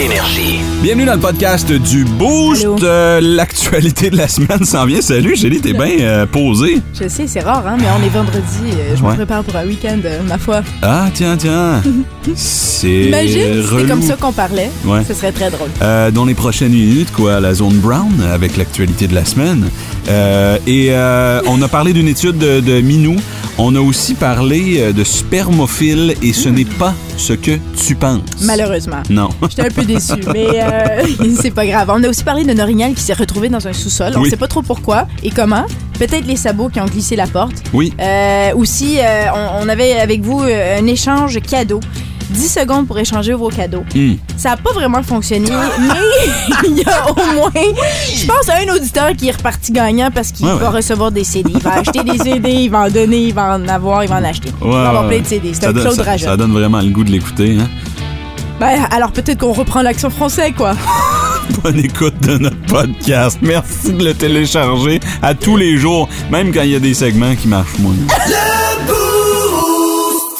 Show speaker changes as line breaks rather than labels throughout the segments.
Énergie.
Bienvenue dans le podcast du Boost. Euh, L'actualité de la semaine s'en vient. Salut, Gélie, t'es bien euh, posé.
Je sais, c'est rare, hein, mais on est vendredi. euh, je
Ouais.
me prépare pour un week-end, euh, ma foi.
Ah, tiens, tiens. C'est
Imagine,
relou.
c'était comme ça qu'on parlait.
Ouais.
Ce serait très drôle.
Euh, dans les prochaines minutes, quoi, la zone Brown avec l'actualité de la semaine. Euh, et euh, on a parlé d'une étude de, de Minou. On a aussi parlé euh, de spermophile et ce n'est pas ce que tu penses.
Malheureusement.
Non.
J'étais un peu déçue, mais euh, c'est pas grave. On a aussi parlé d'un orignal qui s'est retrouvé dans un sous-sol. On
Oui.
sait pas trop pourquoi et comment. Peut-être les sabots qui ont glissé la porte.
Oui.
Euh, aussi, euh, on, on avait avec vous un échange cadeau. 10 secondes pour échanger vos cadeaux.
Hmm.
Ça n'a pas vraiment fonctionné, mais il y a au moins, je pense, un auditeur qui est reparti gagnant parce qu'il
Ouais,
va
ouais.
recevoir des CD. Il va acheter des CD, il va en donner, il va en avoir, il va en acheter. il va avoir plein de CD. C'est
Ça
un Claude
ça-. Ça donne vraiment le goût de l'écouter. Hein?
Ben, alors peut-être qu'on reprend l'accent français, quoi.
Bonne écoute de notre podcast. Merci de le télécharger à tous les jours, même quand il y a des segments qui marchent moins.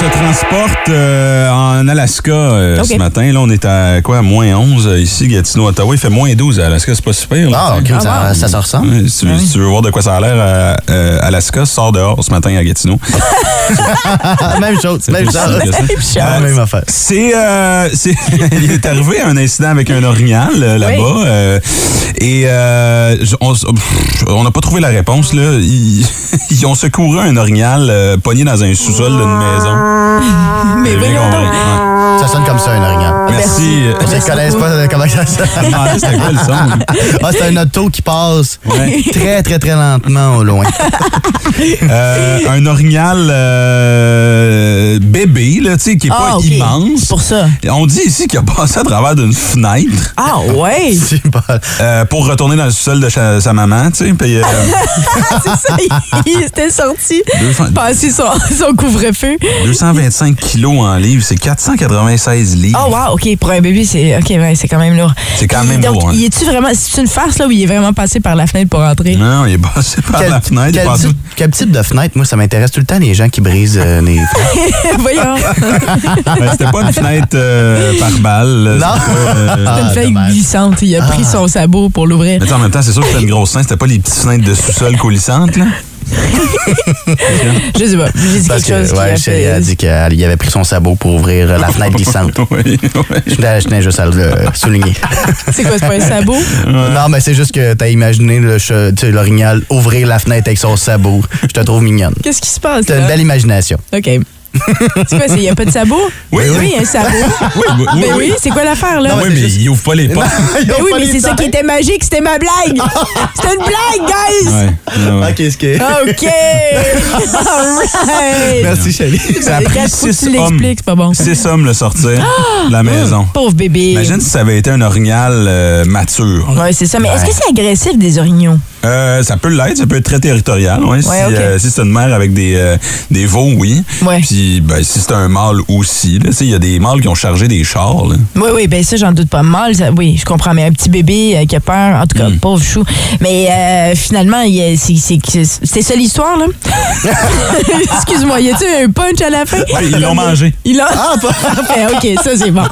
Se transporte euh, en Alaska euh, ce matin. Là, on est à quoi? Moins 11 euh, ici, Gatineau, Ottawa. Il fait moins 12 à Alaska. C'est pas super.
Ah, ok,
Ah,
ça,
wow.
ça se ressemble.
Ouais, si, tu, si tu veux voir de quoi ça a l'air, euh, euh, Alaska sort dehors ce matin à Gatineau.
même chose, même
aussi
chose. Ah, même affaire.
C'est, euh, c'est- il est arrivé un incident avec un orignal euh, là-bas euh, et euh, on n'a pas trouvé la réponse là. Ils, ils ont secouru un orignal euh, pogné dans un sous-sol d'une maison.
Mais
J'ai bien
voyons
compris.
donc.
Ouais.
Ça sonne comme ça, un orignal.
Merci.
On ne connaissent pas comment ça sonne.
C'était quoi le son.
Ah, c'est un auto qui passe
Ouais.
très, très, très lentement au loin.
Euh, un orignal euh, bébé, là, tu sais, qui est pas
Ah,
immense.
C'est pour ça.
On dit ici qu'il a passé à travers d'une fenêtre
Ah, ouais.
C'est
euh, pour retourner dans le sous-sol de sa maman, tu sais. Euh,
c'est ça. Il, il était sorti. Passer son, son couvre-feu.
225 kilos en livres, c'est 496 livres.
Oh, wow. OK, pour un bébé, c'est OK, ouais, c'est quand même lourd.
C'est quand même
donc,
lourd, hein.
Est-tu vraiment. C'est une farce, là, où il est vraiment passé par la fenêtre pour entrer?
Non, il est passé par
Quel,
la fenêtre.
quel
passé-
type, quel type de fenêtre? Moi, ça m'intéresse tout le temps, les gens qui brisent euh, les.
Voyons.
Ben, C'était pas une fenêtre euh, par balle.
Non.
c'était euh,
une
Ah, dommage.
glissante. Il a pris son sabot pour l'ouvrir.
Mais en même temps, c'est sûr que c'était une grosse fenêtre. C'était pas les petites fenêtres de sous-sol coulissantes, là.
Je sais pas. J'ai dit
Parce
quelque
que,
chose qui
ouais,
a fait-
a dit qu'il avait pris son sabot pour ouvrir euh, la fenêtre glissante.
oui, oui.
Je tenais juste à le souligner.
C'est quoi, c'est pas un sabot?
Non, mais c'est juste que t'as imaginé l'orignal ouvrir la fenêtre avec son sabot. Je te trouve mignonne.
Qu'est-ce qui se passe?
T'as une
là?
belle imagination.
OK. C'est quoi, il n'y a pas de sabot?
Oui,
Ben
oui.
un sabot.
Oui, oui, oui,
Ben
oui.
oui, c'est quoi l'affaire, là?
oui, mais il ouvre pas les portes.
Ben oui, mais c'est ça qui était magique, c'était ma blague! C'était une blague, guys!
Ouais, ouais, ouais.
Ok, que.
OK! Alright!
Merci, chérie.
Ça a pris six
tu
hommes.
l'expliques, c'est pas bon.
Six hommes le sortir de la maison.
Pauvre bébé.
Imagine si ça avait été un orignal euh, mature.
Ouais, c'est ça. Mais est-ce que c'est agressif, des orignaux?
Euh, ça peut l'être, ça peut être très territorial. Ouais, si euh, si c'est une mère avec des, euh, des veaux, oui.
Ouais.
Puis ben, si c'est un mâle aussi, là, tu sais, il y a des mâles qui ont chargé des chars. Là.
Oui, oui, ben ça, j'en doute pas ça- oui, je comprends. Mais un petit bébé euh, qui a peur, en tout cas,
Mm.
pauvre chou. Mais euh, finalement, c'est- ça l'histoire, là? Excuse-moi, y a-tu un punch à la fin?
Ouais, ils l'ont mangé.
Il a. Ah, Parfait, OK, ça, c'est bon.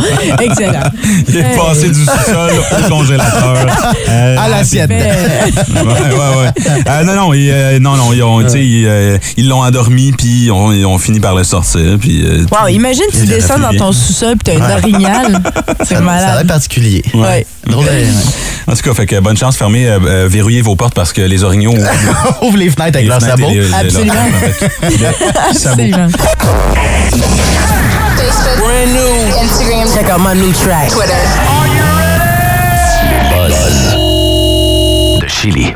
Excellent.
Il est passé du sous-sol au congélateur.
À l'assiette.
Ouais, ouais, ouais. Euh, non, non, ils, euh, non, non, ils ont, tu sais, ils, euh, ils l'ont endormi, puis ils ont, ils ont fini par le sortir. Puis, euh,
wow, imagine, tu
Il
descends dans ton sous-sol puis t'as un orignal. C'est
Ça, ça a
malade.
l'air particulier.
Ouais.
Drôle de-
En tout cas, fait que bonne chance, fermez, euh, euh, verrouillez vos portes parce que les orignaux ouvrent
Ouvre les fenêtres avec leur sabot.
et
Absolument.
Brand new. Instagram.
Check out my new track.
Twitter.
De Chili.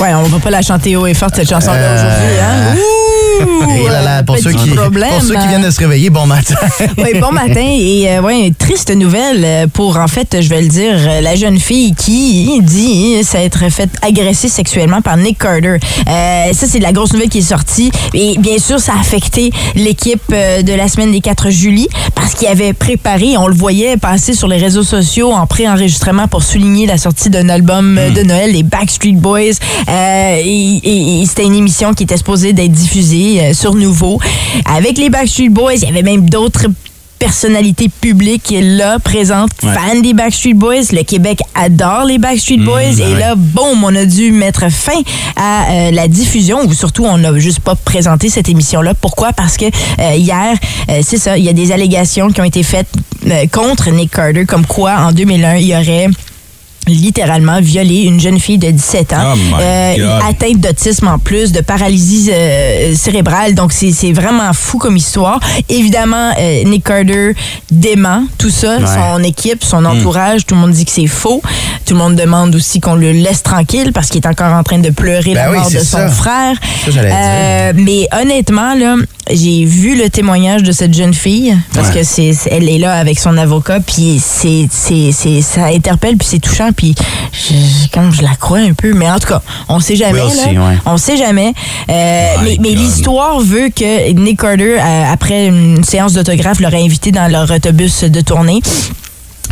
Ouais, on va pas la chanter haut et fort cette chanson-là
Euh,
aujourd'hui, hein?
Et là, là, pour, ceux qui,
problème,
pour ceux qui viennent de se réveiller, bon matin.
Oui, bon matin. Et euh, ouais, une triste nouvelle euh, pour, en fait, je vais le dire, euh, la jeune fille qui dit s'être faite agresser sexuellement par Nick Carter. Euh, ça, c'est la grosse nouvelle qui est sortie. Et bien sûr, ça a affecté l'équipe euh, de la semaine des 4 juillet parce qu'il avait préparé, on le voyait passer sur les réseaux sociaux en pré-enregistrement pour souligner la sortie d'un album euh, de Noël, les Backstreet Boys. Euh, et et- et c'était une émission qui était supposée d'être diffusée euh, sur Nouveau. Avec les Backstreet Boys, il y avait même d'autres personnalités publiques là, présentes,
Ouais.
fans des Backstreet Boys. Le Québec adore les Backstreet Boys. et
ouais.
là, boum, on a dû mettre fin à euh, la diffusion, ou surtout, on n'a juste pas présenté cette émission-là. Pourquoi? Parce que euh, hier, euh, c'est ça, il y a des allégations qui ont été faites contre Nick Carter, comme quoi, en 2001, il y aurait littéralement violé une jeune fille de 17 ans,
Oh God.
atteinte d'autisme en plus, de paralysie euh, cérébrale. Donc, c'est vraiment fou comme histoire. Évidemment, euh, Nick Carter dément tout ça,
Ouais.
son équipe,
Hmm.
son entourage. Tout le monde dit que c'est faux. Tout le monde demande aussi qu'on le laisse tranquille parce qu'il est encore en train de pleurer
Ben
la
oui,
mort de son frère.
Ça,
Euh, mais honnêtement, là, j'ai vu le témoignage de cette jeune fille parce
Ouais.
que c'est c'est- elle est là avec son avocat puis c'est c'est c'est ça interpelle puis c'est touchant puis je, je- comme je la crois un peu mais en tout cas on sait jamais
Oui, aussi,
là.
ouais.
on sait jamais Euh, mais, l'histoire veut que Nick Carter euh, après une séance d'autographe l'aurait invité dans leur autobus de tournée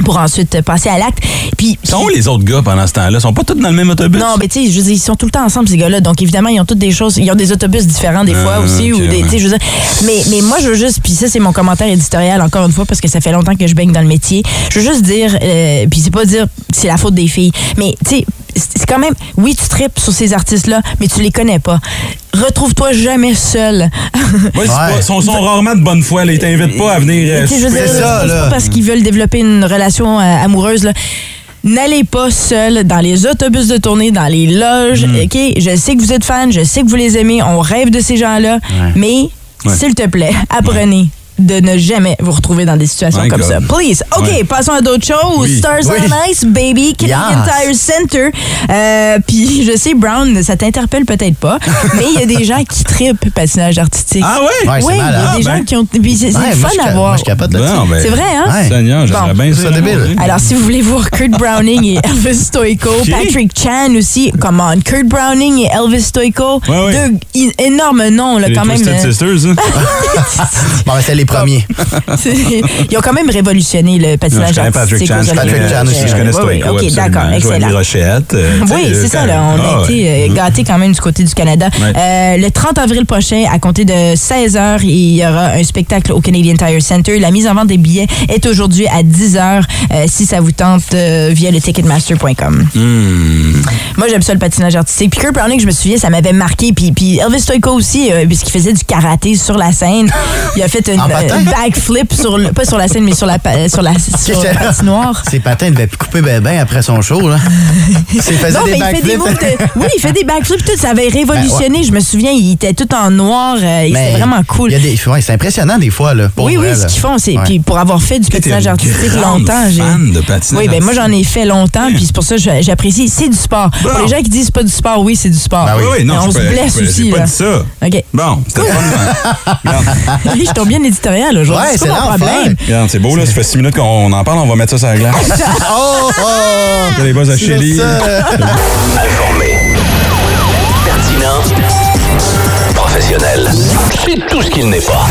pour ensuite passer à l'acte puis
Ils sont où les autres gars pendant ce temps-là? Ils sont pas tous dans le même autobus?
non, mais tu sais, je veux dire, ils sont tout le temps ensemble, ces gars-là. Donc, évidemment, ils ont toutes des choses. Ils ont des autobus différents des fois
Ah,
aussi. ou des,
ouais.
tu sais, je veux dire. Mais, mais moi, je veux juste, puis ça, c'est mon commentaire éditorial, encore une fois, parce que ça fait longtemps que je baigne dans le métier. Je veux juste dire, euh, puis c'est pas dire c'est la faute des filles, mais tu sais, c'est quand même, oui, tu tripes sur ces artistes-là, mais tu les connais pas. Retrouve-toi jamais seul.
Ouais,
Ouais.
Ils sont, sont rarement de bonne foi. là. Ils t'invitent pas à venir. euh,
C'est ça,
c'est
là.
pas parce qu'ils veulent développer une relation euh, amoureuse. là. N'allez pas seul dans les autobus de tournée, dans les loges.
Mm.
OK? Je sais que vous êtes fan, je sais que vous les aimez, on rêve de ces gens-là, mais
Ouais.
s'il te plaît, apprenez. De ne jamais vous retrouver dans des situations
My
comme
God.
ça. Please. OK,
Ouais.
passons à d'autres choses.
Oui.
Stars
Oui.
on Ice, baby. Canadian
Yes.
Tire Center. Euh, Puis je sais, Brown, ça t'interpelle peut-être pas, mais il y a des gens qui tripent patinage artistique.
Ah ouais?
Ouais,
oui, il y a des
Ah, ben.
gens qui ont. puis C'est
Ouais,
fun
je
à voir.
Ben,
C'est vrai, hein?
Ouais.
Seigneur, j'aimerais
Bon.
bien
C'est
ça,
débile.
Alors, si vous voulez voir Kurt Browning et Elvis Stoico. Patrick Chan aussi, comment Kurt Browning et Elvis Stoico, deux énormes noms, là,
Les
quand même.
Twisted
euh,
Sisters, hein?
Bon, c'est les premiers.
Ils ont quand même révolutionné le
Non,
patinage
je connais Patrick
artistique
Chan.
aux
je connais-
Patrick Chan aussi,
Je connais
Oui,
Stoico,
oui, OK, d'accord, excellent.
Rochette. euh,
Oui, c'est ça, là. On
Ah,
a été
ouais.
euh, gâtés quand même du côté du Canada. Euh, le 30 avril prochain, à compter de 16h, il y aura un spectacle au Canadian Tire Center. La mise en vente des billets est aujourd'hui à 10h, euh, si ça vous tente, via le ticketmaster.com.
Hmm.
Moi, j'aime ça le patinage artistique. Puis Kurt Browning, je me souviens, ça m'avait marqué. Puis, puis Elvis Stoico aussi, puisqu'il faisait du karaté sur la scène. Il a fait une,
patin?
un backflip sur le, pas sur la scène, mais sur la, sur la, sur la patinoire.
Ses patins devaient couper ben ben après son show, là. C'est faisait
Non,
des
mais il fait des
backflips.
moves de- Oui, il fait des backflips, tout. Ça avait révolutionné.
Ben,
Je me souviens, il était tout en noir. euh, C'était vraiment cool.
il y a des- ouais, c'est impressionnant des fois, là. pour
Oui, oui, ce qu'ils font, c'est.
Ouais.
Puis pour avoir fait du patinage artistique longtemps, j'ai.
fan de patinage
Oui, ben moi j'en ai fait longtemps, puis c'est pour ça que j'a- j'apprécie. C'est du sport.
Bon.
Pour les gens qui disent c'est pas du sport, oui, c'est du sport.
Ben
Oui, oui, non,
on se blesse aussi,
J'ai pas
là.
dit ça.
OK.
Bon, c'était pas
je tombe bien éditorial aujourd'hui.
Ouais,
c'est
l'enfer.
problème.
regarde, c'est beau, là. Ça fait six minutes qu'on en parle. On va mettre ça sur la glace.
Oh, oh!
T'as les buzz à
C'est
Shelly.
ça.
Informé. Pertinent. Professionnel. C'est tout ce qu'il n'est pas.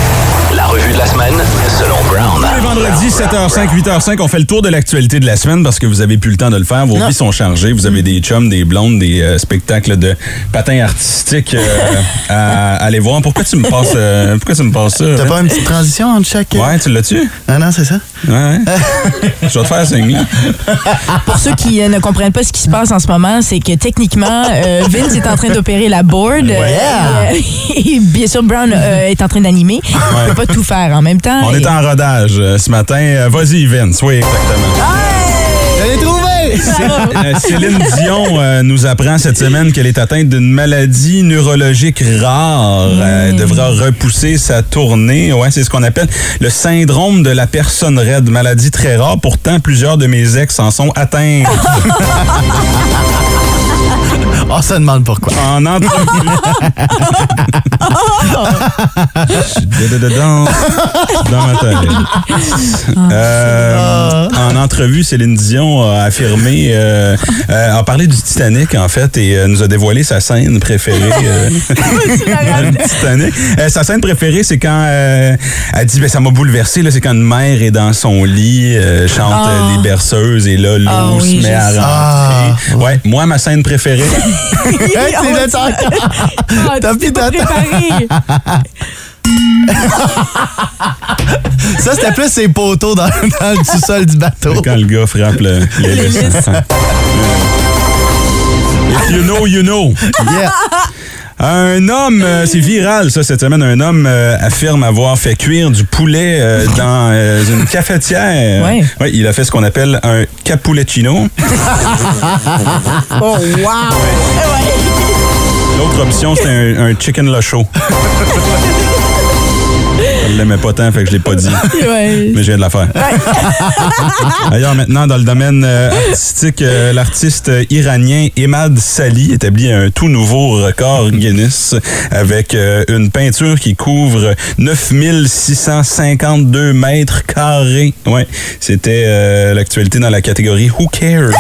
La revue de la semaine, selon Brown.
Tous les vendredis, 7h05, 8h05, on fait le tour de l'actualité de la semaine parce que vous avez plus le temps de le faire. Vos
Non.
vies sont chargées. Vous avez des chums, des blondes, des euh, spectacles de patins artistiques euh, à, à aller voir. Pourquoi tu me passes, euh, pourquoi tu me passes ça?
T'as
hein?
pas une petite transition entre chaque.
Ouais, tu l'as-tu?
Ah non, c'est ça?
Ouais, ouais. Je vais te faire signe.
Pour ceux qui euh, ne comprennent pas ce qui se passe en ce moment, c'est que techniquement, euh, Vince est en train d'opérer la board. euh, et, bien sûr, Brown euh, est en train d'animer. On peut pas tout faire en même temps.
On
Et-
est en rodage ce matin. Vas-y, Vince. Oui, exactement.
Trouvé!
Euh, Céline Dion euh, nous apprend cette semaine qu'elle est atteinte d'une maladie neurologique rare. Euh, Elle devra repousser sa tournée. Ouais, c'est ce qu'on appelle le syndrome de la personne raide. Maladie très rare. Pourtant, plusieurs de mes ex en sont atteints.
On se demande pourquoi.
En entrevue. Je suis dedans, dans ma tête. Euh, en entrevue, Céline Dion a affirmé, euh, euh, a parlé du Titanic, en fait, et nous a dévoilé sa scène préférée. Titanic. Euh, sa scène préférée, c'est quand euh, elle dit, ben, ça m'a bouleversé, là, c'est quand une mère est dans son lit, euh, chante
Ah.
les berceuses, et là, l'eau
Ah oui,
se met à rentrer.
Ah,
ouais, moi, ma scène préférée.
Hey, tu l'as encore.
Ah,
T'as ta-
préparé.
Ça, c'était plus ses poteaux dans, dans le sous-sol du bateau.
quand le gars frappe le, l'hélice.
L'hélice.
If you know, you know.
Yeah.
Un homme, euh, c'est viral ça cette semaine, un homme euh, affirme avoir fait cuire du poulet euh, dans euh, une cafetière.
Ouais.
il a fait ce qu'on appelle un cappuccino.
Oh, wow!
L'autre option, c'était un, un chicken locho. Je l'aimais pas tant, fait que je l'ai pas dit.
Ouais.
Mais je viens de la faire. D'ailleurs, maintenant, dans le domaine euh, artistique, euh, l'artiste iranien Emad Sali établit un tout nouveau record Guinness avec euh, une peinture qui couvre 9652 mètres carrés. Ouais, c'était euh, l'actualité dans la catégorie Who Cares?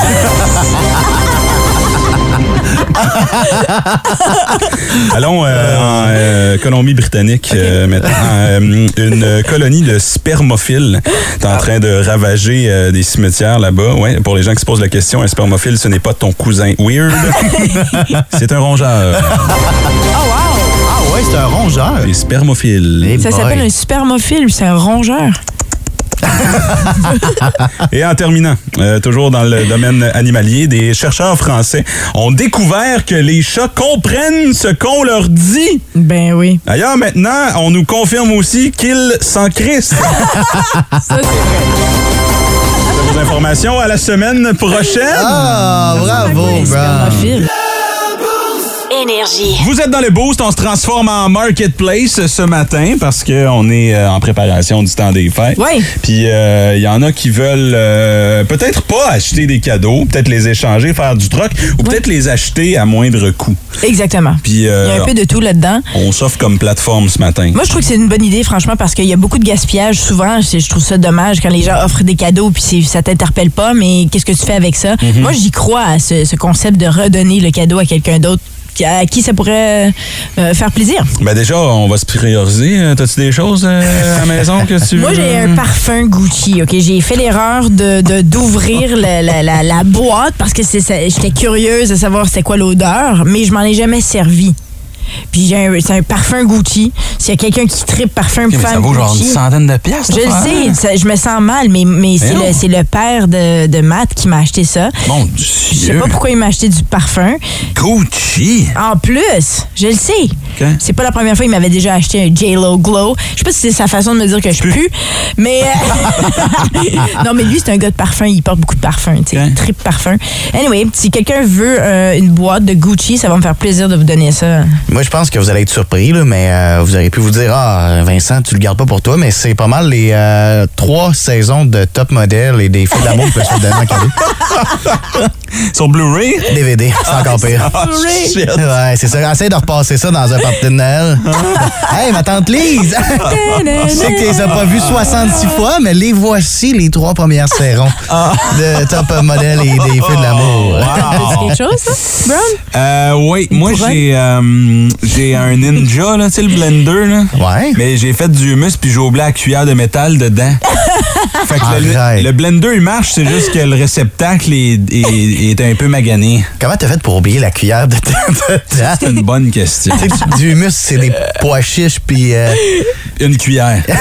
Allons euh, en euh, Colombie-Britannique euh, maintenant. Euh, une colonie de spermophiles est en train de ravager euh, des cimetières là-bas. Ouais, pour les gens qui se posent la question, un spermophile, ce n'est pas ton cousin weird. C'est un rongeur.
Ah ouais, c'est un rongeur.
Les spermophiles.
Ça s'appelle un spermophile, c'est un rongeur.
Et en terminant, euh, toujours dans le domaine animalier, des chercheurs français ont découvert que les chats comprennent ce qu'on leur dit.
Ben oui.
D'ailleurs, maintenant, on nous confirme aussi qu'ils s'en crissent.
Ça, c'est vrai.
Des informations à la semaine prochaine.
Ah, bravo,
spermophile.
Énergie.
Vous êtes dans le boost, on se transforme en marketplace ce matin parce qu'on est euh, en préparation du temps des fêtes.
Oui.
Puis euh, il y en a qui veulent euh, peut-être pas acheter des cadeaux, peut-être les échanger, faire du troc, ou peut-être les acheter à moindre coût.
Exactement.
Puis euh,
Il y a un peu de tout là-dedans.
on s'offre comme plateforme ce matin.
Moi, je trouve que c'est une bonne idée, franchement, parce qu'il y a beaucoup de gaspillage souvent. Je trouve ça dommage quand les gens offrent des cadeaux puis ça t'interpelle pas, mais qu'est-ce que tu fais avec ça?
Mhm.
Moi, j'y crois à ce, ce concept de redonner le cadeau à quelqu'un d'autre à qui ça pourrait euh, faire plaisir.
Ben déjà, on va se prioriser. Euh, T'as-tu des choses euh, à la maison que tu
Moi, j'ai un parfum Gucci, OK? J'ai fait l'erreur de de- d'ouvrir la, la- la- la boîte parce que j'étais curieuse de savoir c'était quoi l'odeur, mais je m'en ai jamais servi. Puis c'est un parfum Gucci. S'il y a quelqu'un qui tripe parfum
Ok, mais
femme
ça vaut genre une
Gucci,
centaine de piastres.
je le sais, ça- je me sens mal, mais, mais c'est le, père de, de Matt qui m'a acheté ça.
Mon
Je sais
Dieu.
pas pourquoi il m'a acheté du parfum.
Gucci?
En plus, je le sais.
OK.
C'est pas la première fois qu'il m'avait déjà acheté un J-Lo Glow. Je sais pas si c'est sa façon de me dire que je pue, mais... euh, non, mais lui, c'est un gars de parfum. Il porte beaucoup de parfum, tu sais. Il tripe parfum. Anyway, si quelqu'un veut euh, une boîte de Gucci, ça va me faire plaisir de vous donner ça.
Moi, je pense que vous allez être surpris, là, mais euh, vous auriez pu vous dire Ah, Vincent, tu le gardes pas pour toi, mais c'est pas mal les euh, trois saisons de top modèle et des films d'amour que je peux te donner en cadeau.
Sur Blu-ray?
DVD, c'est encore pire.
Ah, shit.
Ouais, c'est ça. Essaye de repasser ça dans un party de Noël. hey, ma tante Lise! Je sais que tu les as pas vus 66 fois, mais les voici, les trois premières saisons de Top Model et des films de l'amour.
C'est quelque chose, ça, Brown?
Euh, oui, moi j'ai euh, j'ai un ninja, là, tu sais, le blender, là.
Ouais.
Mais j'ai fait du humus puis j'ai oublié la cuillère de métal dedans. fait que le, blender, il marche, c'est juste que le réceptacle est, est- est un peu magané.
Comment t'as fait pour oublier la cuillère de dedans?
C'est une bonne question.
Tu sais, du humus, c'est des pois chiches, puis euh,
Une cuillère.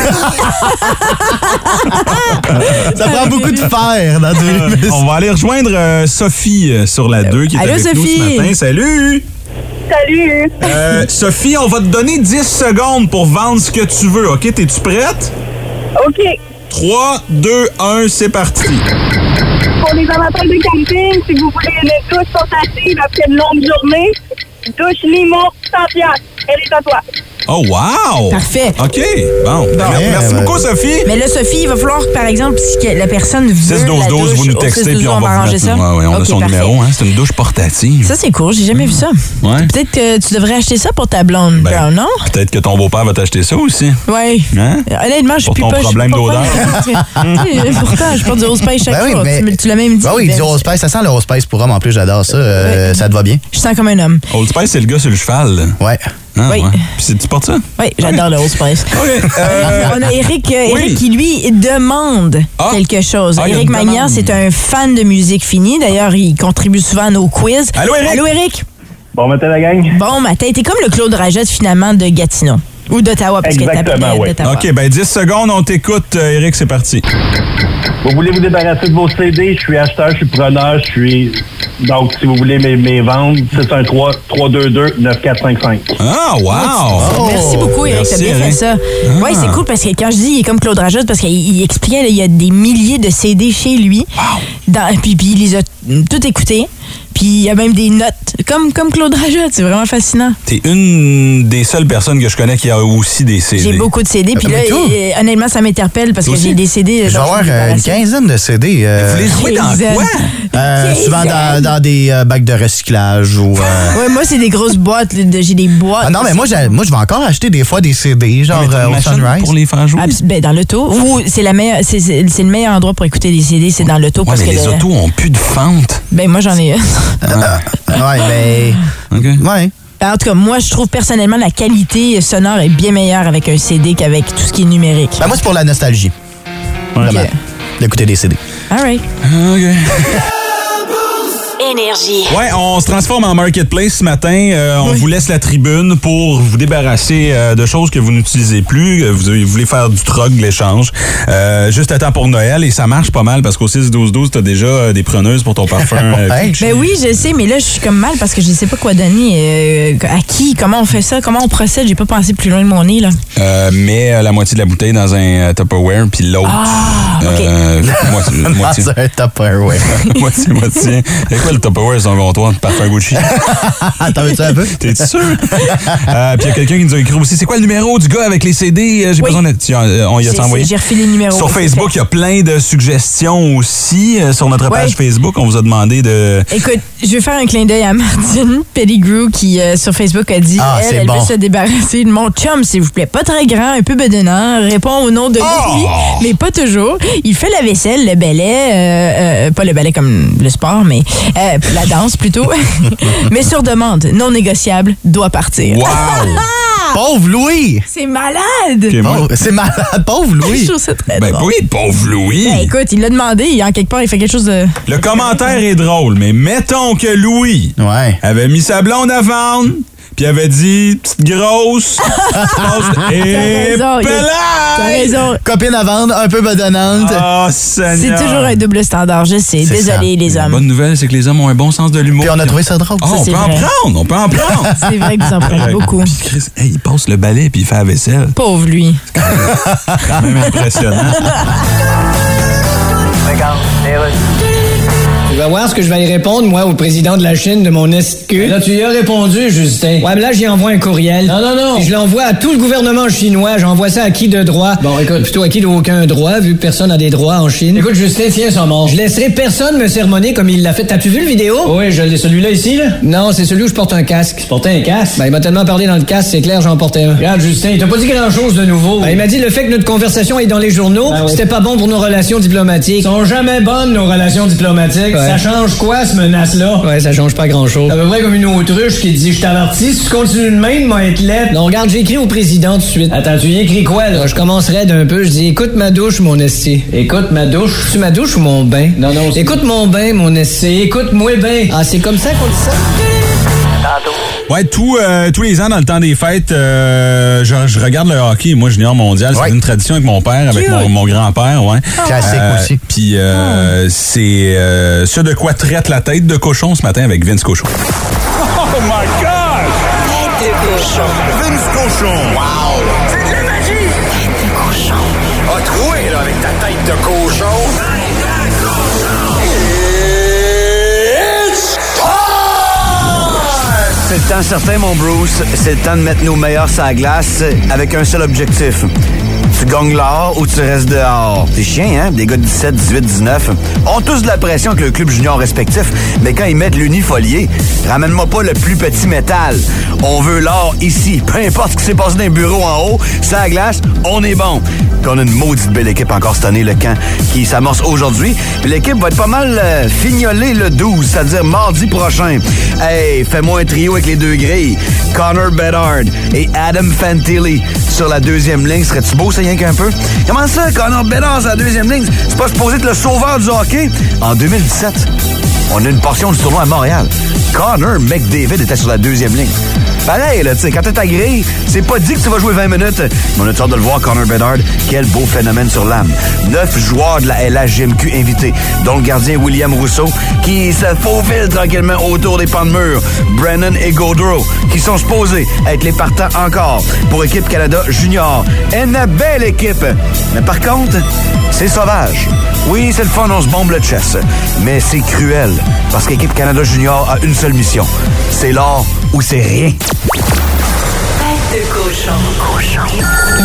ça prend beaucoup de fer dans du humus.
On va aller rejoindre euh, Sophie euh, sur la 2 qui est
Allô,
avec nous ce
Sophie?
matin. Salut!
Salut!
Euh, Sophie, on va te donner 10 secondes pour vendre ce que tu veux, OK? T'es-tu prête?
OK.
3, 2, 1, c'est parti.
Pour les amateurs de camping, si vous voulez une douche sensative après une longue journée, douche Nimo, 100 piastres. Elle est à toi.
Oh, wow!
Parfait.
OK. Bon. Merci beaucoup, Sophie.
Mais là, Sophie, il va falloir, par exemple, si que la personne veut
6 12
la
12
douche,
vous nous
au
textez
6 12
puis on va
arranger
mettre-
ça.
Ouais, ouais, on a
Ok,
son
parfait.
numéro, hein. C'est une douche portative.
Ça, c'est cool. J'ai jamais vu ça.
Ouais.
Peut-être que tu devrais acheter ça pour ta blonde,
Ben,
Brown, non?
Peut-être que ton beau-père va t'acheter ça aussi.
Oui.
Hein?
Honnêtement, je
Pour
suis
ton
pas... je sais
problème
sais, Pourtant, je porte du rose paille chaque
Ben oui,
jour.
mais-
Tu, l'as même dit.
Ben oui, du rose spice, ça sent le rose spice pour homme en plus, j'adore ça. Euh, Ça te va bien?
Je sens comme un homme.
Old Spice, c'est le gars sur le cheval. là.
Ouais.
Hein,
Oui.
ouais. Puis c'est- tu portes ça?
Oui, j'adore le rose spice.
Euh,
On a Eric, euh,
oui.
Eric qui, lui, demande
Ah.
quelque chose.
Ah,
Eric
une
Magnan, c'est un fan de musique finie. D'ailleurs, il contribue souvent à nos quiz.
Allô, Eric?
Allô, Eric?
Bon matin, la gang.
Bon matin. T'es comme le Claude Rajette, finalement, de Gatineau. Ou d'Ottawa, parce
Exactement, oui.
d'Ottawa.
OK, ben 10 secondes, on t'écoute, euh, Eric, c'est parti.
Vous voulez vous débarrasser de vos CD? Je suis acheteur, je suis preneur, je suis. Donc, si vous voulez mes, mes ventes, 613-322-9455.
Ah, wow!
Merci beaucoup, Eric. T'as bien fait ça.
Ah.
Oui, c'est cool parce que quand je dis il est comme Claude Rajette, parce qu'il il expliquait, là, il y a des milliers de CD chez lui. Dans- puis, puis il les a tout écoutés. Puis il y a même des notes. Comme, comme Claude Rajette, c'est vraiment fascinant.
T'es une des seules personnes que je connais qui a aussi des CD.
J'ai beaucoup de CD. Puis là, euh, honnêtement, ça m'interpelle parce que j'ai des CD.
Je vais avoir euh, une quinzaine de CD. euh,
Vous les jouez dans quoi?
euh, souvent dans, dans des euh, bacs de recyclage ou. euh,
Ouais, moi, c'est des grosses boîtes. J'ai des boîtes.
Ah non, mais moi, moi, je vais encore acheter des fois des CD, genre euh, au Sunrise.
pour les faire jouer?
Ben, dans l'auto. Ou c'est la meilleure, c'est, c'est- c'est le meilleur endroit pour écouter des CD, c'est dans l'auto.
Ouais,
parce
mais
que
les
le-
autos ont plus de fente.
Ben, moi, j'en ai une.
Ouais, ben.
OK.
Ouais.
En tout cas, moi, je trouve personnellement la qualité sonore est bien meilleure avec un CD qu'avec tout ce qui est numérique.
Ben, moi, c'est pour la nostalgie.
Ok.
D'écouter des CD.
All right.
OK.
Énergie.
Ouais, on se transforme en marketplace ce matin. Euh, on vous laisse la tribune pour vous débarrasser euh, de choses que vous n'utilisez plus. Euh, Vous, vous voulez faire du troc, de l'échange. Euh, juste à temps pour Noël et ça marche pas mal parce qu'au 6-12-12, t'as déjà euh, des preneuses pour ton parfum.
Ben oui, je sais, mais là, je suis comme mal parce que je sais pas quoi donner. euh, à qui? Comment on fait ça? Comment on procède? J'ai pas pensé plus loin de mon nez, là.
Euh, mets euh, la moitié de la bouteille dans un euh, Tupperware puis l'autre.
Ah, OK.
euh, moitié, moitié,
Dans un Tupperware.
moitié, moitié. C'est quoi le Tupperware, c'est un comptoir de parfum Gucci?
T'en veux-tu un peu?
T'es sûr? euh, puis il y a quelqu'un qui nous a écrit aussi. C'est quoi le numéro du gars avec les CD? Euh, J'ai
Oui.
besoin de. Tu- euh, on y a envoyé?
J'ai refilé le numéro.
Sur Facebook, il y a plein de suggestions aussi. Euh, sur notre page
Ouais.
Facebook, on vous a demandé de.
Écoute, je vais faire un clin d'œil à Martine Pettigrew qui, euh, sur Facebook, a dit
Ah,
elle, elle
bon.
veut se débarrasser de mon chum, s'il vous plaît. Pas très grand, un peu bedonnant, répond au nom de
Oh!
lui, mais pas toujours. Il fait la vaisselle, le balai, euh, euh, pas le balai comme le sport, mais euh, la danse plutôt. mais sur demande, non négociable, doit partir.
Wow!
Pauvre Louis!
C'est malade!
Moi-
C'est malade, pauvre Louis!
Je trouve ça très
Ben
drôle.
oui, pauvre Louis!
Ben, écoute, il l'a demandé, il, en quelque part, il fait quelque chose de.
Le commentaire est drôle, mais mettons que Louis
Ouais.
avait mis sa blonde à vendre, puis avait dit petite grosse. Et
raison, il- T'as raison.
Copine à vendre, un peu bedonnante.
Oh,
C'est
Seigneur!
toujours un double standard, je sais.
C'est
Désolé, les
La
hommes.
bonne nouvelle, c'est que les hommes ont un bon sens de l'humour.
Puis on a trouvé ça drôle.
Oh, on
c'est
peut en
vrai.
prendre, on peut en prendre.
C'est vrai que vous en prenez beaucoup.
Puis Chris, hey, il passe le balai puis il fait la vaisselle.
Pauvre lui.
quand même impressionnant.
Tu vas voir ce que je vais y répondre, moi, au président de la Chine de mon SQ. Là, tu y as répondu, Justin. Ouais, mais là, j'y envoie un courriel. Non, non, non. Et je l'envoie à tout le gouvernement chinois. J'envoie ça à qui de droit? Bon, écoute, plutôt à qui d'aucun droit, vu que personne n'a des droits en Chine? Écoute, Justin, tiens son mort. Je laisserai personne me sermonner comme il l'a fait. T'as-tu vu le vidéo? Oui, je l'ai celui-là ici, là? Non, c'est celui où je porte un casque. Tu portais un casque? Ben, il m'a tellement parlé dans le casque, c'est clair, j'en portais un. Regarde, Justin, il t'a pas dit grand-chose de nouveau. Ben, il m'a dit le fait que notre conversation est dans les journaux, c'était pas bon pour nos relations diplomatiques. sont jamais bonnes, nos relations diplomatiques. Ça change quoi, ce menace-là? Ouais, ça change pas grand-chose. À peu près comme une autruche qui dit, je t'avertis, si tu continues de même, moi être lettre. Non, regarde, j'ai écrit au président tout de suite. Attends, tu y écris quoi, là? Je commencerai d'un peu, je dis, écoute ma douche, mon esti. Écoute ma douche. Tu ma douche ou mon bain? Non, non. Écoute mon bain, mon esti. Écoute-moi bain. Ah, c'est comme ça qu'on dit ça?
Ouais, tout, euh, tous les ans, dans le temps des fêtes, euh, je, je regarde le hockey, moi, junior mondial. C'est
Ouais.
une tradition avec mon père, avec mon, mon grand-père, ouais.
Classique
Euh,
aussi.
Puis euh, c'est euh, ce de quoi traite la tête de cochon ce matin avec Vince Cochon.
Vince Cochon. Wow! C'est de la magie! Tête de cochon. A troué, là, avec ta tête de cochon. Tête de cochon.
C'est le
temps certain, mon Bruce, c'est le temps de mettre nos meilleurs sur la glace avec un seul objectif. Tu gagnes l'or ou tu restes dehors. C'est chien, hein? Des gars de 17, 18, 19 ont tous de la pression avec le club junior respectif, mais quand ils mettent l'unifolié, ramène-moi pas le plus petit métal. On veut l'or ici. Peu importe ce qui s'est passé dans les bureaux en haut, ça la glace, on est bon. Puis on a une maudite belle équipe encore cette année, le camp, qui s'amorce aujourd'hui. Puis l'équipe va être pas mal euh, fignolée le 12, c'est-à-dire mardi prochain. Hey, fais-moi un trio avec les deux grilles. Connor Bedard et Adam Fantilli sur la deuxième ligne. Serais-tu beau, ça, peu? Comment ça, Connor Bedard la deuxième ligne? C'est pas supposé être le sauveur du hockey? En 2017, on a une portion du tournoi à Montréal. Connor McDavid était sur la deuxième ligne. Pareil, là, tu sais, quand t'es grille, c'est pas dit que tu vas jouer 20 minutes. Mais on a hâte de le voir, Connor Bedard. Quel beau phénomène sur l'âme. Neuf joueurs de la LHGMQ invités, dont le gardien William Rousseau, qui se faufile tranquillement autour des pans de mur. Brennan et Gaudreau, qui sont supposés être les partants encore pour Équipe Canada Junior. Une belle équipe. Mais par contre, c'est sauvage. Oui, c'est le fun, on se bombe le chest. Mais c'est cruel, parce qu'Équipe Canada Junior a une seule mission. C'est l'or ou c'est rien.
Tête de cochon.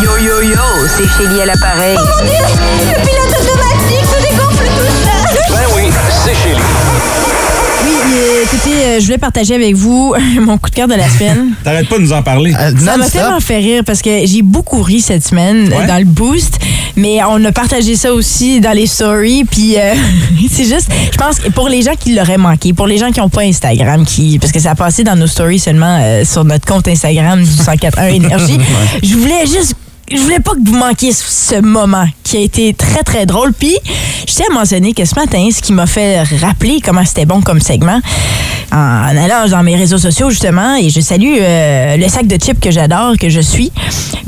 Yo yo yo, c'est Chélie à l'appareil.
Oh mon Dieu! Le pilote automatique se dégonfle tout seul!
Ben oui, c'est lui.
Oui, euh, écoutez, euh, je voulais partager avec vous mon coup de cœur de la semaine.
T'arrêtes pas de nous en parler.
Ça m'a tellement fait rire parce que j'ai beaucoup ri cette semaine euh,
Ouais.
dans le boost, mais on a partagé ça aussi dans les stories. Puis euh, c'est juste, je pense que pour les gens qui l'auraient manqué, pour les gens qui n'ont pas Instagram, qui parce que ça a passé dans nos stories seulement euh, sur notre compte Instagram du 104.1 Énergie, je voulais juste je voulais pas que vous manquiez ce moment qui a été très, très drôle. Puis, je tiens à mentionner que ce matin, ce qui m'a fait rappeler comment c'était bon comme segment, en allant dans mes réseaux sociaux, justement, et je salue euh, le sac de chips que j'adore, que je suis,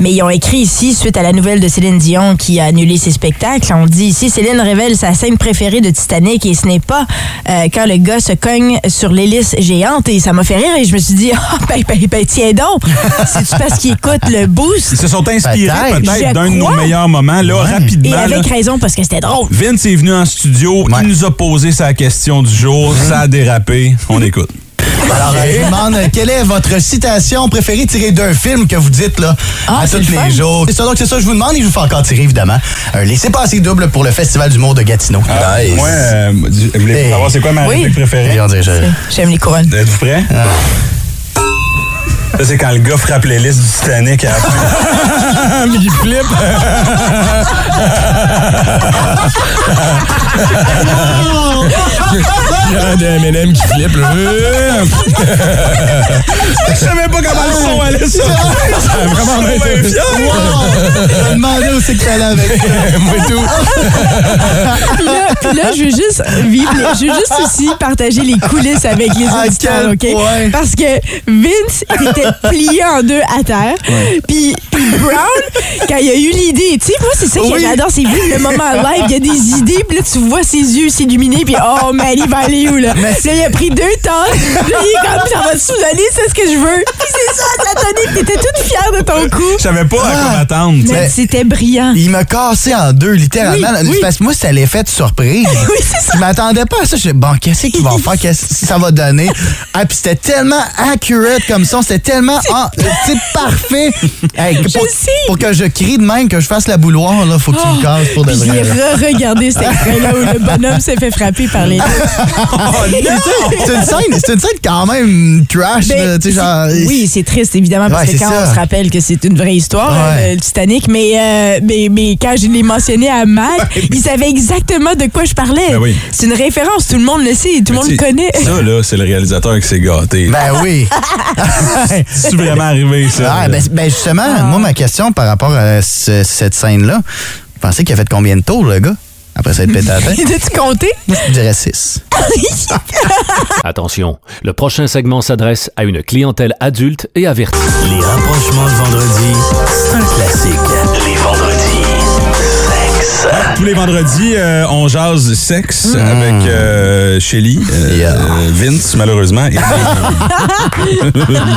mais ils ont écrit ici, suite à la nouvelle de Céline Dion qui a annulé ses spectacles, on dit ici, Céline révèle sa scène préférée de Titanic et ce n'est pas euh, quand le gars se cogne sur l'hélice géante et ça m'a fait rire et je me suis dit, ah, ben, ben, ben, tiens donc, c'est-tu parce qu'il écoute le boost?
Ils se sont inspirés
Peut-être.
peut-être
Je
d'un de nos
crois.
meilleurs moments, là,
Et
rapidement. là.
avec raison parce que c'était drôle.
Vince est venu en studio,
Ouais.
il nous a posé sa question du jour, ça a dérapé, on écoute.
Alors, euh, je vous demande euh, quelle est votre citation préférée tirée d'un film que vous dites là,
Ah,
à tous
le
les
fun.
jours? C'est ça, donc c'est ça que je vous demande et je vous fais encore tirer, évidemment. Un laissez-passer double pour le Festival d'humour de Gatineau. Nice.
Moi, euh, vous voulez
Hey.
savoir c'est quoi ma
Oui.
réplique préférée?
Et je-
J'aime les couronnes.
Êtes-vous prêts? Ça, c'est quand le gars frappe l'hélice du Titanic à la fin. Mais il flippe.
Il y a un des M&M qui flippe, là.
Je savais pas comment le son allait ça. Ça a vraiment
me demandais où c'est que t'allais avec ça.
Moi tout.
Puis là, puis là, je veux juste vivre, les- je veux juste aussi partager les coulisses avec les
À
auditeurs,
quel
OK?
point?
Parce que Vince était plié en deux à terre. Puis puis Brown, quand il a eu l'idée, tu sais, moi, c'est ça que
Oui.
j'adore, c'est vivre le moment live. Il y a des idées, puis là, tu vois ses yeux s'illuminer, puis oh, man, il va aller où, là? Là, il a pris deux tasses. Là, il est comme, ça va te soulager, c'est ce que je veux. Puis c'est ça, donné, t'étais toute fière de ton coup.
Je savais pas à quoi
Ah.
m'attendre. tu sais.
Mais c'était brillant.
Il m'a cassé en deux, littéralement.
Oui, oui.
Parce que moi, c'était l'effet de surprise.
Oui, c'est ça.
Je m'attendais pas à ça. Je bon, qu'est-ce qu'ils vont faire? Qu'est-ce que ça va donner? Ah, puis c'était tellement accurate comme ça. C'était tellement, ah, c'est parfait. Hey, pour,
sais.
pour que je crie de même, que je fasse la bouloire, là, faut que tu me casses pour de vrai.
re-regardé cet extrait-là où le bonhomme s'est fait frapper par les
C'est une scène, c'est une scène quand même trash,
Ben,
là, tu sais,
c'est-
genre.
oui, c'est triste, évidemment, parce
Ouais,
que quand
ça.
on se rappelle que c'est une vraie histoire,
Ouais.
euh, le Titanic, mais, euh, mais, mais quand je l'ai mentionné à Matt, il savait exactement de quoi je parlais.
Ben oui.
C'est une référence, tout le monde le sait, tout le monde le connaît.
Ça, là, c'est le réalisateur qui s'est gâté.
Ben oui.
C'est vraiment arrivé, ça.
Ah, ben, ben justement, moi, ma question par rapport à ce- cette scène-là, vous pensez qu'il a fait combien de tours, le gars, après s'être pété à la tête?
T'as-tu compté?
Moi, je dirais 6.
Attention, le prochain segment s'adresse à une clientèle adulte et avertie.
Les rapprochements de vendredi, c'est un classique. Les vendredis, sexe.
Tous les vendredis, euh, on jase sexe avec euh, Shelly, euh, Vince, malheureusement, et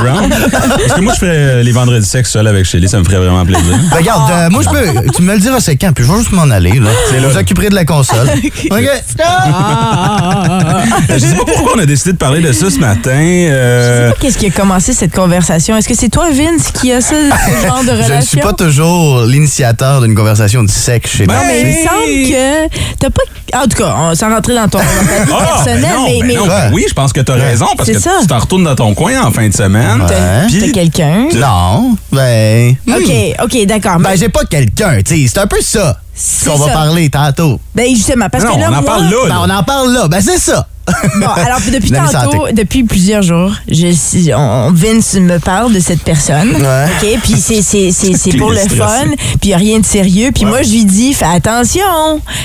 Brown. Parce que moi, je ferais les vendredis sexe seul avec Shelly, ça me ferait vraiment plaisir.
Ben, regarde, euh, moi, je peux. Tu me le diras, c'est quand, puis je vais juste m'en aller. Là. Vous occuperez de la console. OK.
Je sais pas pourquoi on a décidé de parler de ça ce matin. euh,
Qu'est-ce qui a commencé cette conversation? Est-ce que c'est toi, Vince, qui a ce genre de
Je
relation?
ne suis pas toujours l'initiateur d'une conversation de sexe chez moi.
Mais il me semble que t'as pas. En tout cas, on- sans rentrer dans ton dans ta vie
Ah,
personnelle,
non,
mais, mais
non, oui, je pense que tu as raison parce que
ça.
tu t'en retournes dans ton coin en fin de semaine.
t'as
Puis-
t'as quelqu'un?
Non, ben. hmm.
OK, OK, d'accord.
Ben, j'ai pas quelqu'un, tu sais. C'est un peu ça
C'est
qu'on va parler tantôt.
Ben justement, parce
Non,
que là,
on en
moi,
parle là, Ben, on en parle là. Ben, c'est ça.
Bon, alors depuis tantôt, depuis plusieurs jours, je, on, Vince me parle de cette personne.
Ouais.
OK, puis c'est, c'est, c'est, c'est pour le fun, puis rien de sérieux. Puis moi, je lui dis, fais attention,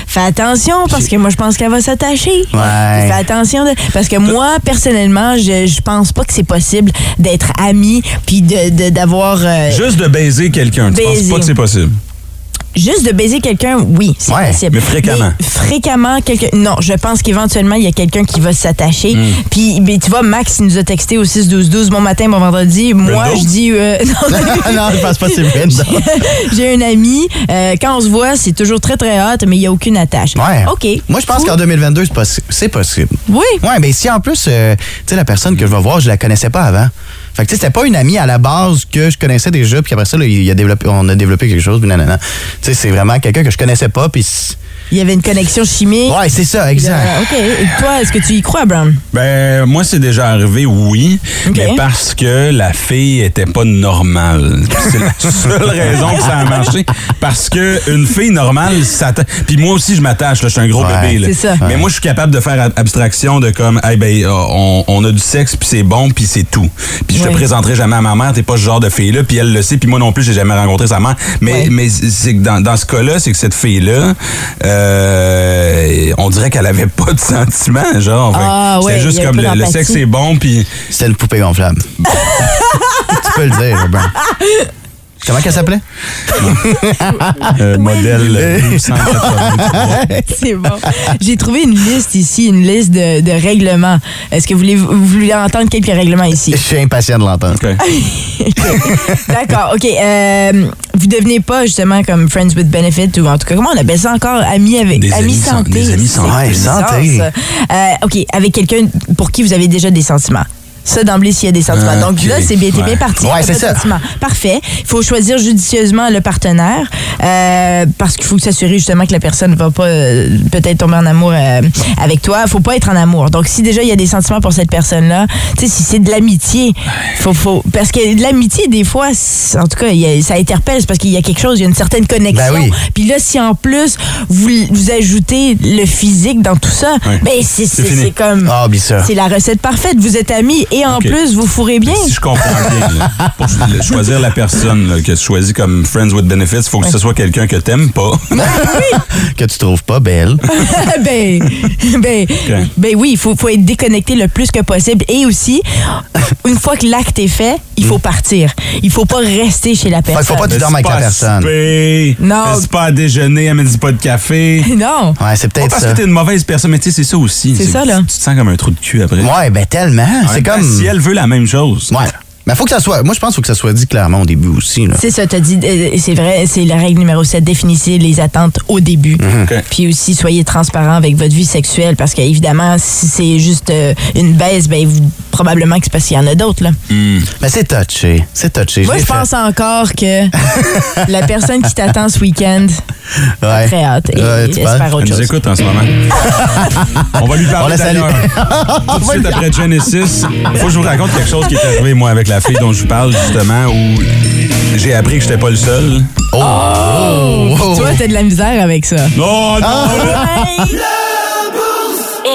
fais attention, parce que moi, je pense qu'elle va s'attacher.
Ouais.
Fais attention, de- parce que moi, personnellement, je, je pense pas que c'est possible d'être ami, puis de, de- d'avoir... euh,
Juste de baiser quelqu'un, tu penses pas que c'est possible?
Juste de baiser quelqu'un, oui, c'est
Ouais,
possible.
mais fréquemment.
Mais fréquemment, quelqu'un. Non, je pense qu'éventuellement, il y a quelqu'un qui va s'attacher.
Hmm.
Puis, ben, tu vois, Max il nous a texté au 6-12-12, bon matin, bon vendredi. Moi, je dis. euh, non,
non, je pense pas que c'est.
J'ai un ami. euh, quand on se voit, c'est toujours très, très hot, mais il n'y a aucune attache.
Ouais.
OK.
Moi, je pense qu'en 2022, c'est possi- c'est possible.
Oui.
Ouais, mais si en plus, euh, tu sais, la personne que je vais voir, je la connaissais pas avant. Fait que, tu sais, c'était pas une amie à la base que je connaissais déjà, puis après ça, là, il a développé, on a développé quelque chose, puis nanana. Tu sais, c'est vraiment quelqu'un que je connaissais pas, puis.
Il y avait une connexion chimique.
Ouais, c'est ça, exact.
Euh, OK. Et toi, est-ce que tu y crois, Brown?
Ben, moi, c'est déjà arrivé, oui,
Ok.
mais parce que la fille était pas normale. C'est la seule raison que ça a marché. Parce que une fille normale, ça t'a- Puis moi aussi, je m'attache, là, je suis un gros
Ouais.
bébé. là.
C'est ça.
Mais moi, je suis capable de faire ab- abstraction de comme, hey, ben, euh, on, on a du sexe, puis c'est bon, puis c'est tout. Puis je te
Ouais.
présenterai jamais à ma mère, t'es pas ce genre de fille-là, puis elle le sait, puis moi non plus, j'ai jamais rencontré sa mère. Mais,
Ouais.
mais c'est que dans, dans ce cas-là, c'est que cette fille-là, euh, on dirait qu'elle avait pas de sentiments, genre.
Ah, ouais,
C'était juste comme le, sexe est bon, puis
C'était une poupée gonflable. tu peux le dire, ben. Comment qu'elle s'appelait?
euh, modèle 1283.
C'est bon. J'ai trouvé une liste ici, une liste de, de règlements. Est-ce que vous voulez, vous voulez entendre quelques règlements ici?
Je suis impatient de l'entendre.
OK.
D'accord, OK. Euh, vous devenez pas justement comme friends with benefit ou en tout cas, comment on appelle ça encore? Amis avec
Des
amis
amis san-
santé.
des amis santé.
Ouais, santé.
ça. Euh, OK, avec quelqu'un pour qui vous avez déjà des sentiments. Ça, d'emblée, s'il y a des sentiments.
Ah,
Donc là, c'est bien,
Ouais.
parti.
Ouais, c'est ça.
sentiments. Parfait. Il faut choisir judicieusement le partenaire euh, parce qu'il faut s'assurer justement que la personne ne va pas euh, peut-être tomber en amour euh, avec toi. Il faut pas être en amour. Donc, si déjà il y a des sentiments pour cette personne-là, tu sais, si c'est de l'amitié, faut, faut, parce que de l'amitié, des fois, en tout cas, a- ça interpelle, c'est parce qu'il y a quelque chose, il y a une certaine connexion.
Ben oui.
Puis là, si en plus, vous, vous ajoutez le physique dans tout ça,
Ouais.
ben c'est comme...
Ah, ça.
C'est la recette parfaite. Vous êtes amis et en
Ok.
plus, vous fourrez bien.
Si je comprends bien, là, pour cho- choisir la personne là, que tu choisis comme Friends with Benefits, il faut que ce soit quelqu'un que t'aimes pas.
Que tu trouves pas belle.
ben, ben, ben oui, il faut, faut être déconnecté le plus que possible. Et aussi, une fois que l'acte est fait, il faut partir. Il faut pas rester chez la personne.
qu'il faut pas que tu dormes avec la
pas
personne.
souper,
Non.
C'est pas à déjeuner, elle me dit pas de café.
Non.
Ouais, c'est
Pas
peut-être
parce
ça.
que t'es une mauvaise personne, mais tu sais, c'est ça aussi.
C'est ça, là.
Tu te sens comme un trou de cul après.
Ouais, ben tellement.
En
C'est
temps,
comme.
Si elle veut la même chose.
Ouais. Mais faut que ça soit. Moi, je pense qu'il faut que ça soit dit clairement au début aussi.
C'est ça, t'as dit, euh, c'est vrai, c'est la règle numéro 7, définissez les attentes au début.
OK.
Puis aussi, soyez transparent avec votre vie sexuelle parce qu'évidemment, si c'est juste euh, une baisse, ben vous- probablement que c'est parce qu'il y en a d'autres. là.
Mais c'est touché. C'est touché.
Moi, je
fait.
pense encore que la personne qui t'attend ce week-end
Ouais.
très hâte et
Ouais,
espère autre
Elle nous
chose.
écoute en ce moment. On va lui
On
parler
la salue.
d'ailleurs. Tout de suite après Genesis, il faut que je vous raconte quelque chose qui est arrivé, moi, avec la fille dont je vous parle, justement, où j'ai appris que j'étais pas le seul.
Oh!
Toi, t'as de la misère avec ça.
Non, non!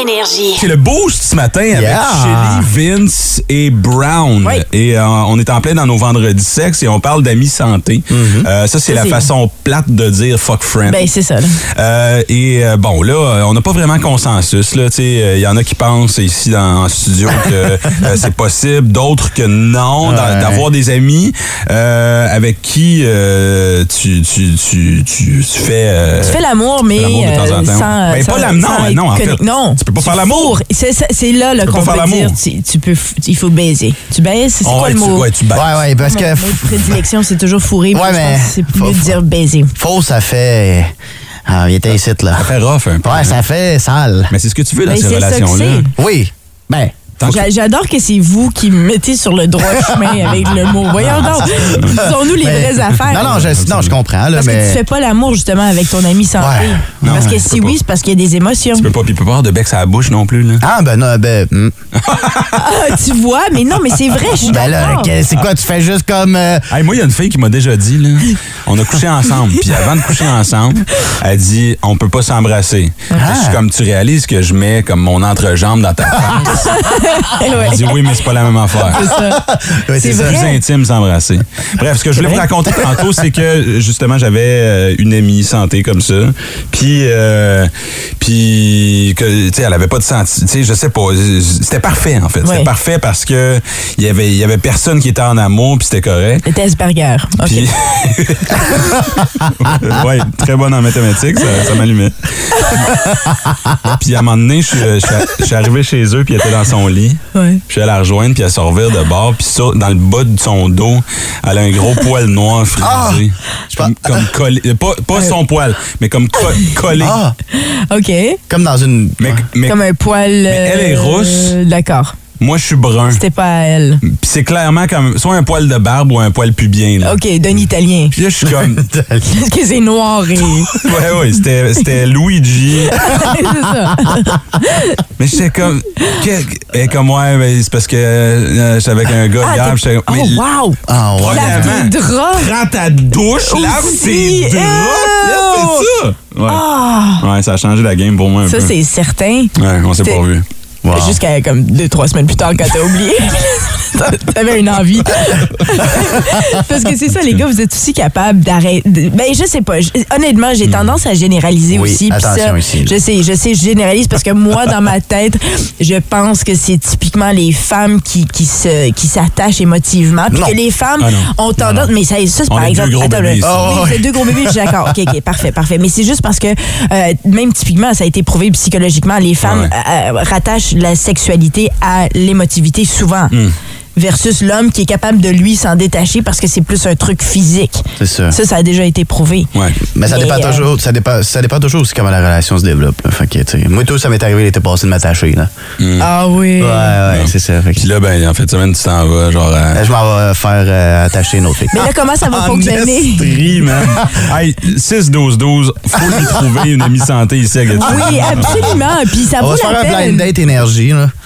Énergie.
C'est le boost ce matin avec
Yeah.
Shelly, Vince et Brown.
Oui.
Et euh, on est en plein dans nos vendredis sexe et on parle d'amis santé. Euh, ça, c'est la façon plate de dire fuck friend.
Ben, c'est ça. là.
Euh, et euh, bon, là, euh, on n'a pas vraiment consensus. là. Tu sais, euh, Il y en a qui pensent ici dans, en studio que euh, c'est possible, d'autres que non,
Ouais.
d'avoir des amis euh, avec qui euh, tu, tu, tu, tu, tu fais... euh,
Tu fais l'amour, mais
de temps en temps.
sans.
Ben,
sans-
pas l'amour, non,
sans
ben non, en fait.
Non.
Tu peux pas faire l'amour.
C'est là, là
peux
qu'on peut dire tu, tu peux, il faut baiser. Tu baises, c'est
oh,
quoi
ouais,
le
tu,
mot?
ouais, tu.
Ouais, ouais, parce que
prédilection, c'est toujours fourré.
Ouais, mais
c'est
faut-
mieux de dire baiser.
faux, ça fait. Ah, il était ici, là.
Ça fait rough un peu.
Ouais, ça fait sale.
Mais c'est ce que tu veux dans ces relations-là.
Oui. Ben,
J'adore que c'est vous qui me mettez sur le droit chemin avec le mot. Voyons donc, disons-nous les
mais-
vraies affaires.
Non, non, je, non, je comprends, là,
Parce
mais.
que tu fais pas l'amour justement avec ton ami santé.
Ouais.
Non,
parce que si oui, c'est parce qu'il y a des émotions.
Tu peux pas, puis peut pas avoir de bec à la bouche non plus. Là.
Ah, ben non, ben. hmm.
Ah, tu vois, mais non, mais c'est vrai, je suis
Ben là, c'est quoi, tu fais juste comme. euh,
Hey, moi, il y a une fille qui m'a déjà dit, là, on a couché ensemble. Puis avant de coucher ensemble, elle dit, on peut pas s'embrasser.
Ah.
Je suis comme, tu réalises que je mets comme mon entrejambe dans ta face.
Ouais.
Elle dit, oui, mais c'est pas la même affaire.
C'est ça.
ouais,
C'est
plus intime s'embrasser. Bref, ce que je voulais vous raconter tantôt, c'est que justement, j'avais euh, une amie santé comme ça. Puis, euh, puis que, tu sais, elle avait pas de senti. Tu sais, je sais pas. C'était parfait, en fait. C'était
Ouais.
parfait parce que il y avait, il y avait personne qui était en amour, puis c'était correct.
Le Tesberger. OK.
Puis, ouais, très bonne en mathématiques, ça, ça m'allumait. puis à un moment donné, je suis arrivé chez eux, puis elle était dans son lit.
Ouais.
Puis je suis allé la rejoindre, puis elle se revire de bord, puis ça, dans le bas de son dos, elle a un gros poil noir frisé. Comme, comme collé. Pas, pas son poil, mais comme co- collé.
Ah,
OK.
comme dans une.
Mais, mais
Comme un poil.
elle est
euh,
rousse.
D'accord.
Moi, je suis brun.
C'était pas à elle.
Puis c'est clairement comme soit un poil de barbe ou un poil pubien. Là.
OK, d'un Italien.
Puis là, je suis comme.
Parce que c'est noir et.
ouais, ouais, c'était c'était Luigi.
c'est ça.
Mais j'étais comme. Et comme, ouais, mais c'est parce que euh, j'étais avec un gars
Ah,
hier.
t'es-
j'étais-
oh,
mais
wow!
Ah, ouais.
Lave
Vraiment.
tes draps!
Prends ta douche, lave
Aussi.
tes draps. C'est ça. Ouais.
Ah!
ouais, ça a changé la game pour moi un
Ça,
peu.
c'est certain.
Ouais, on s'est
C'était-
pas vu.
Wow.
Jusqu'à comme deux, trois semaines plus tard quand t'as oublié. T'avais une envie. Parce que c'est ça, les gars, vous êtes aussi capables d'arrêter. Ben, je sais pas. Honnêtement, j'ai tendance à généraliser
Oui,
aussi.
attention
ça,
ici.
Je sais, je sais, je généralise parce que moi, dans ma tête, je pense que c'est typiquement les femmes qui, qui se, qui s'attachent émotivement. Puis que les femmes
Ah
ont tendance. Mais ça, ça par
est deux
exemple.
gros
attends,
bébés.
Oh,
Oui, deux gros bébés, je suis d'accord. OK, OK, parfait, parfait. Mais c'est juste parce que, euh, même typiquement, ça a été prouvé psychologiquement, les femmes
Ouais.
euh, rattachent la sexualité à l'émotivité souvent.
Hmm.
Versus l'homme qui est capable de lui s'en détacher parce que c'est plus un truc physique.
C'est ça.
Ça, ça a déjà été prouvé.
Ouais.
Mais ça
Mais,
dépend
euh,
toujours, ça dépend, ça dépend toujours aussi comment la relation se développe. là. Fait que, tu sais, moi, tout, ça m'est arrivé l'été passé de m'attacher, là.
Ah oui.
Ouais, ouais, c'est ça. Fait que,
Puis là, ben, en fait, semaine, tu t'en vas, genre. à-
je m'en vais faire euh, attacher une autre fille.
Mais là, comment ça va
En
fonctionner?
man. hey, 6-12-12, faut lui trouver une amie santé ici à Gatineau.
Oui, absolument. Puis ça
On
vaut
va se faire
la
un blind date énergie, là.